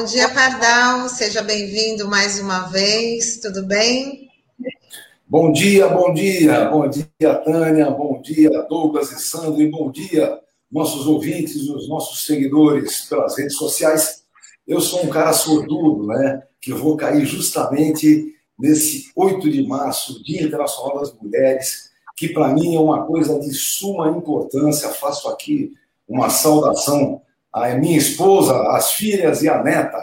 Bom dia, Pardal. Seja bem-vindo mais uma vez. Tudo bem? Bom dia, bom dia. Bom dia, Tânia. Bom dia, Douglas e Sandro. E bom dia, nossos ouvintes, os nossos seguidores pelas redes sociais. Eu sou um cara sordudo, né? Que vou cair justamente nesse 8 de março, Dia Internacional das Mulheres, que para mim é uma coisa de suma importância. Faço aqui uma saudação à minha esposa, às filhas e à neta,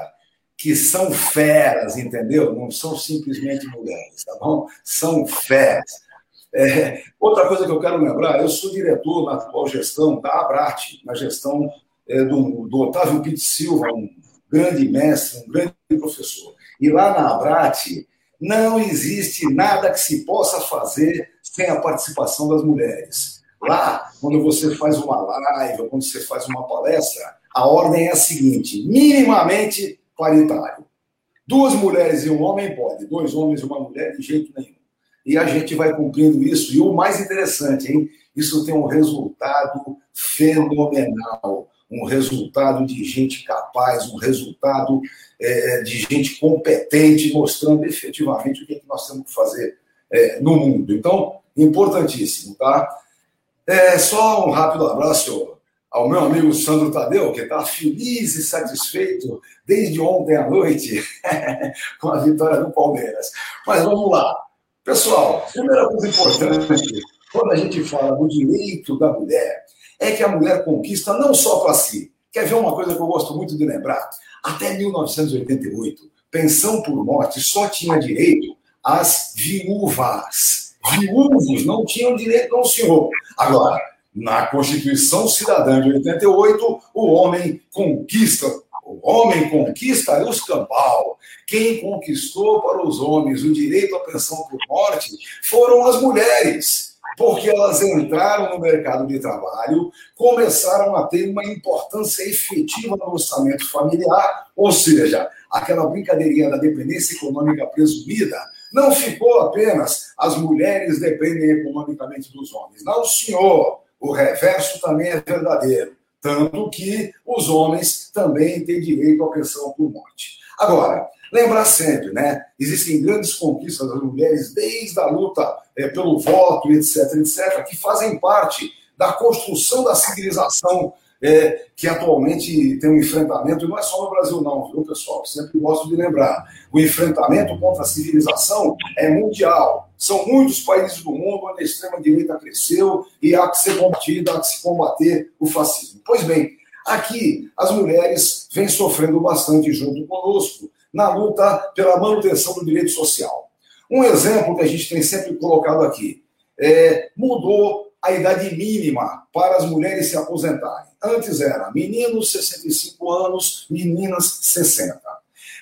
que são feras, entendeu? Não são simplesmente mulheres, tá bom? São feras. É, outra coisa que eu quero lembrar, eu sou diretor na atual gestão da Abrat, na gestão é, do, do Otávio Pitt Silva, um grande mestre, um grande professor. E lá na Abrat não existe nada que se possa fazer sem a participação das mulheres. Lá, quando você faz uma live, quando você faz uma palestra, a ordem é a seguinte: minimamente paritário. Duas mulheres e um homem pode, dois homens e uma mulher, de jeito nenhum. E a gente vai cumprindo isso. E o mais interessante, hein? Isso tem um resultado fenomenal. Um resultado de gente capaz, um resultado é, de gente competente, mostrando efetivamente o que, é que nós temos que fazer é, no mundo. Então, importantíssimo, tá? É, só um rápido abraço ao meu amigo Sandro Tadeu, que está feliz e satisfeito desde ontem à noite com a vitória do Palmeiras. Mas vamos lá. Pessoal, primeira coisa importante, quando a gente fala do direito da mulher, é que a mulher conquista não só para si. Quer ver uma coisa que eu gosto muito de lembrar? Até 1988, pensão por morte só tinha direito às viúvas viúvos não tinham direito não senhor. Agora, na Constituição Cidadã de 88, o homem conquista, o homem conquista os cambal. Quem conquistou para os homens o direito à pensão por morte foram as mulheres porque elas entraram no mercado de trabalho, começaram a ter uma importância efetiva no orçamento familiar, ou seja, aquela brincadeirinha da dependência econômica presumida não ficou apenas as mulheres dependem economicamente dos homens. Não, senhor. O reverso também é verdadeiro. Tanto que os homens também têm direito à pensão por morte. Agora, lembrar sempre, né? Existem grandes conquistas das mulheres desde a luta é, pelo voto, etc, etc, que fazem parte da construção da civilização é, que atualmente tem um enfrentamento, e não é só no Brasil, não, viu, pessoal? Sempre gosto de lembrar. O enfrentamento contra a civilização é mundial. São muitos países do mundo onde a extrema-direita cresceu e há que ser combatida, há que se combater o fascismo. Pois bem, aqui as mulheres vêm sofrendo bastante junto conosco na luta pela manutenção do direito social. Um exemplo que a gente tem sempre colocado aqui é, mudou a idade mínima para as mulheres se aposentarem. Antes era meninos 65 anos, meninas 60.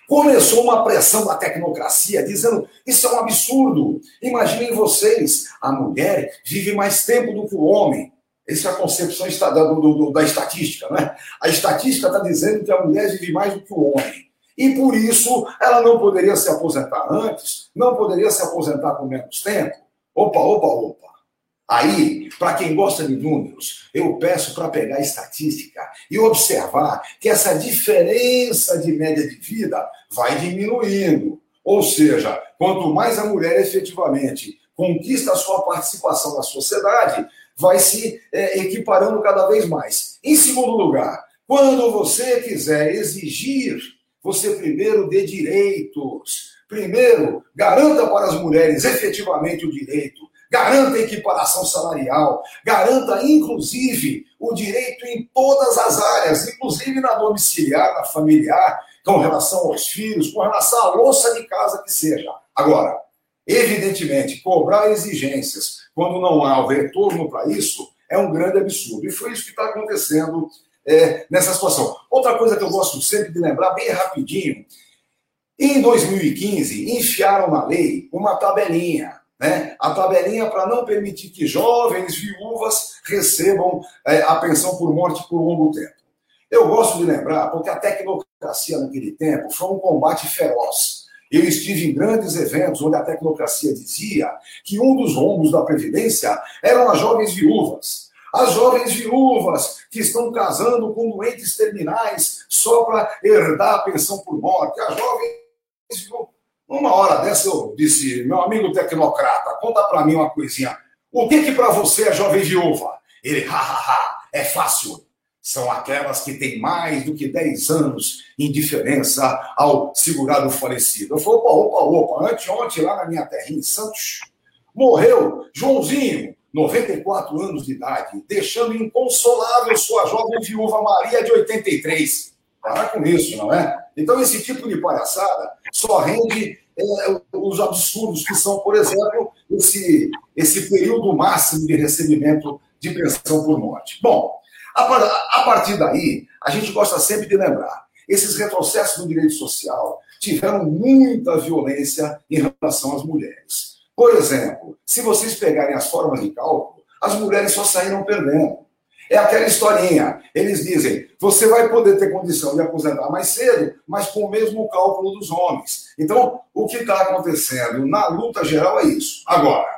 Começou uma pressão da tecnocracia dizendo: isso é um absurdo. Imaginem vocês, a mulher vive mais tempo do que o homem. Essa é a concepção da, estatística, né? A estatística está dizendo que a mulher vive mais do que o homem. E por isso ela não poderia se aposentar antes, não poderia se aposentar com menos tempo. Opa, opa, opa. Aí, para quem gosta de números, eu peço para pegar estatística e observar que essa diferença de média de vida vai diminuindo. Ou seja, quanto mais a mulher efetivamente conquista a sua participação na sociedade, vai se é, equiparando cada vez mais. Em segundo lugar, quando você quiser exigir, você primeiro dê direitos. Primeiro, garanta para as mulheres efetivamente o direito garanta a equiparação salarial, garanta, inclusive, o direito em todas as áreas, inclusive na domiciliar, na familiar, com relação aos filhos, com relação à louça de casa que seja. Agora, evidentemente, cobrar exigências quando não há o retorno para isso é um grande absurdo. E foi isso que está acontecendo é, nessa situação. Outra coisa que eu gosto sempre de lembrar, bem rapidinho, em 2015, enfiaram na lei uma tabelinha né? A tabelinha para não permitir que jovens viúvas recebam é, a pensão por morte por longo tempo. Eu gosto de lembrar, porque a tecnocracia naquele tempo foi um combate feroz. Eu estive em grandes eventos onde a tecnocracia dizia que um dos rombos da Previdência eram as jovens viúvas. as jovens viúvas que estão casando com doentes terminais só para herdar a pensão por morte, as jovens viúvas. Uma hora dessa eu disse, meu amigo tecnocrata, conta para mim uma coisinha. O que que para você é jovem viúva? Ele, hahaha, é fácil. São aquelas que têm mais do que 10 anos em diferença ao segurado falecido. Eu falei, opa, opa, opa, anteontem lá na minha terrinha em Santos, morreu Joãozinho, 94 anos de idade, deixando inconsolável sua jovem viúva Maria de 83. Para com isso, não é? Então, esse tipo de palhaçada só rende é, os absurdos que são, por exemplo, esse, esse período máximo de recebimento de pensão por morte. Bom, a, a partir daí, a gente gosta sempre de lembrar, esses retrocessos no direito social tiveram muita violência em relação às mulheres. Por exemplo, se vocês pegarem as formas de cálculo, as mulheres só saíram perdendo. É aquela historinha. Eles dizem: você vai poder ter condição de aposentar mais cedo, mas com o mesmo cálculo dos homens. Então, o que está acontecendo na luta geral é isso. Agora,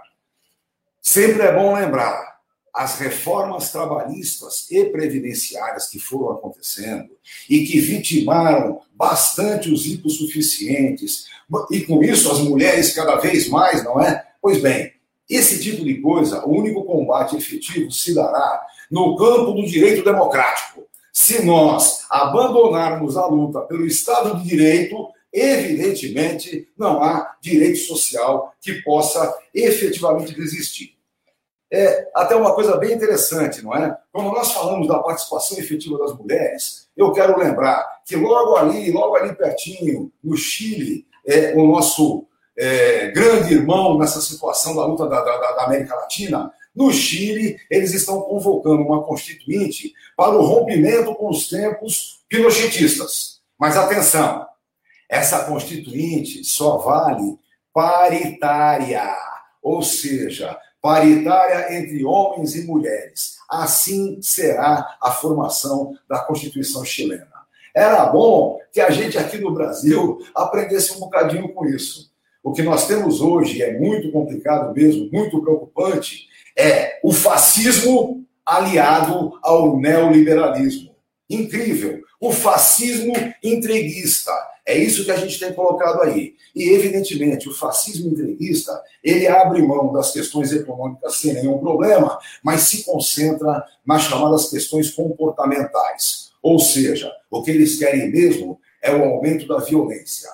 sempre é bom lembrar: as reformas trabalhistas e previdenciárias que foram acontecendo e que vitimaram bastante os hipossuficientes, e com isso as mulheres cada vez mais, não é? Pois bem, esse tipo de coisa, o único combate efetivo se dará no campo do direito democrático. Se nós abandonarmos a luta pelo Estado de Direito, evidentemente não há direito social que possa efetivamente resistir. É até uma coisa bem interessante, não é? Quando nós falamos da participação efetiva das mulheres, eu quero lembrar que logo ali, logo ali pertinho, no Chile, é, o nosso é, grande irmão nessa situação da luta da, da, da América Latina, no Chile, eles estão convocando uma constituinte para o rompimento com os tempos pinochetistas. Mas atenção, essa constituinte só vale paritária, ou seja, paritária entre homens e mulheres. Assim será a formação da Constituição chilena. Era bom que a gente aqui no Brasil aprendesse um bocadinho com isso. O que nós temos hoje é muito complicado mesmo, muito preocupante, é o fascismo aliado ao neoliberalismo. Incrível. O fascismo entreguista. É isso que a gente tem colocado aí. E, evidentemente, o fascismo entreguista, ele abre mão das questões econômicas sem nenhum problema, mas se concentra nas chamadas questões comportamentais. Ou seja, o que eles querem mesmo é o aumento da violência.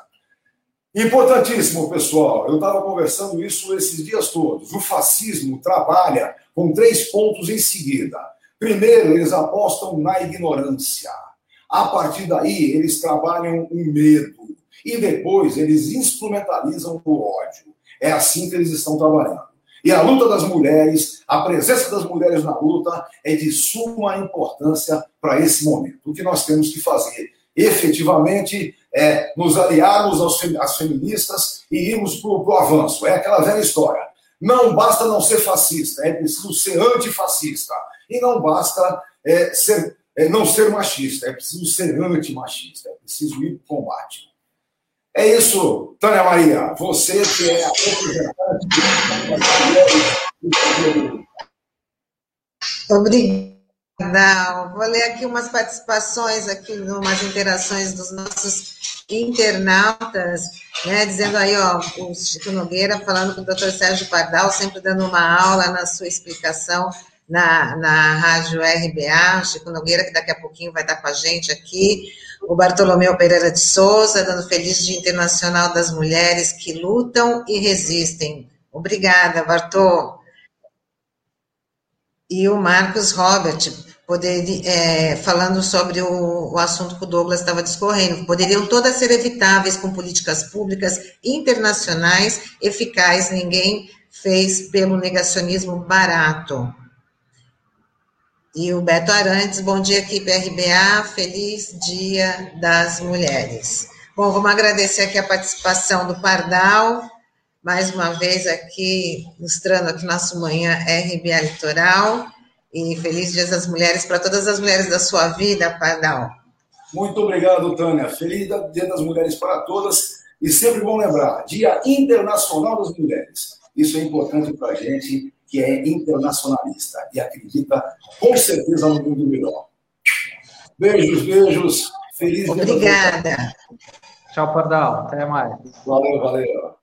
Importantíssimo, pessoal. Eu estava conversando isso esses dias todos. O fascismo trabalha com três pontos em seguida. Primeiro, eles apostam na ignorância. A partir daí, eles trabalham o medo. E depois, eles instrumentalizam o ódio. É assim que eles estão trabalhando. E a luta das mulheres, a presença das mulheres na luta é de suma importância para esse momento. O que nós temos que fazer efetivamente é nos aliarmos aos, às feministas e irmos para o avanço. É aquela velha história. Não basta não ser fascista, é preciso ser antifascista. E não basta é, ser é não ser machista, é preciso ser antimachista, é preciso ir para o combate. É isso, Tânia Maria, você que é a representante Obrigada. Vou ler aqui umas participações, aqui, umas interações dos nossos internautas, né, dizendo aí, ó, o Chico Nogueira falando com o doutor Sérgio Pardal, sempre dando uma aula na sua explicação na, na rádio RBA, Chico Nogueira, que daqui a pouquinho vai estar com a gente aqui, o Bartolomeu Pereira de Souza, dando feliz Dia Internacional das Mulheres que Lutam e Resistem. Obrigada, Bartô. E o Marcos Robert, poder, é, falando sobre o, o, assunto que o Douglas estava discorrendo, poderiam todas ser evitáveis com políticas públicas internacionais eficazes, ninguém fez pelo negacionismo barato. E o Beto Arantes, bom dia equipe RBA, feliz dia das mulheres. Bom, vamos agradecer aqui a participação do Pardal, mais uma vez aqui, mostrando aqui nosso manhã RBA Litoral, e feliz dia das mulheres para todas as mulheres da sua vida, Pardal. Muito obrigado, Tânia. Feliz dia das mulheres para todas, e sempre bom lembrar, Dia Internacional das Mulheres. Isso é importante para a gente, que é internacionalista e acredita com certeza no mundo melhor. Beijos, beijos. Feliz Obrigada. Tchau, Pardal. Até mais. Valeu, valeu.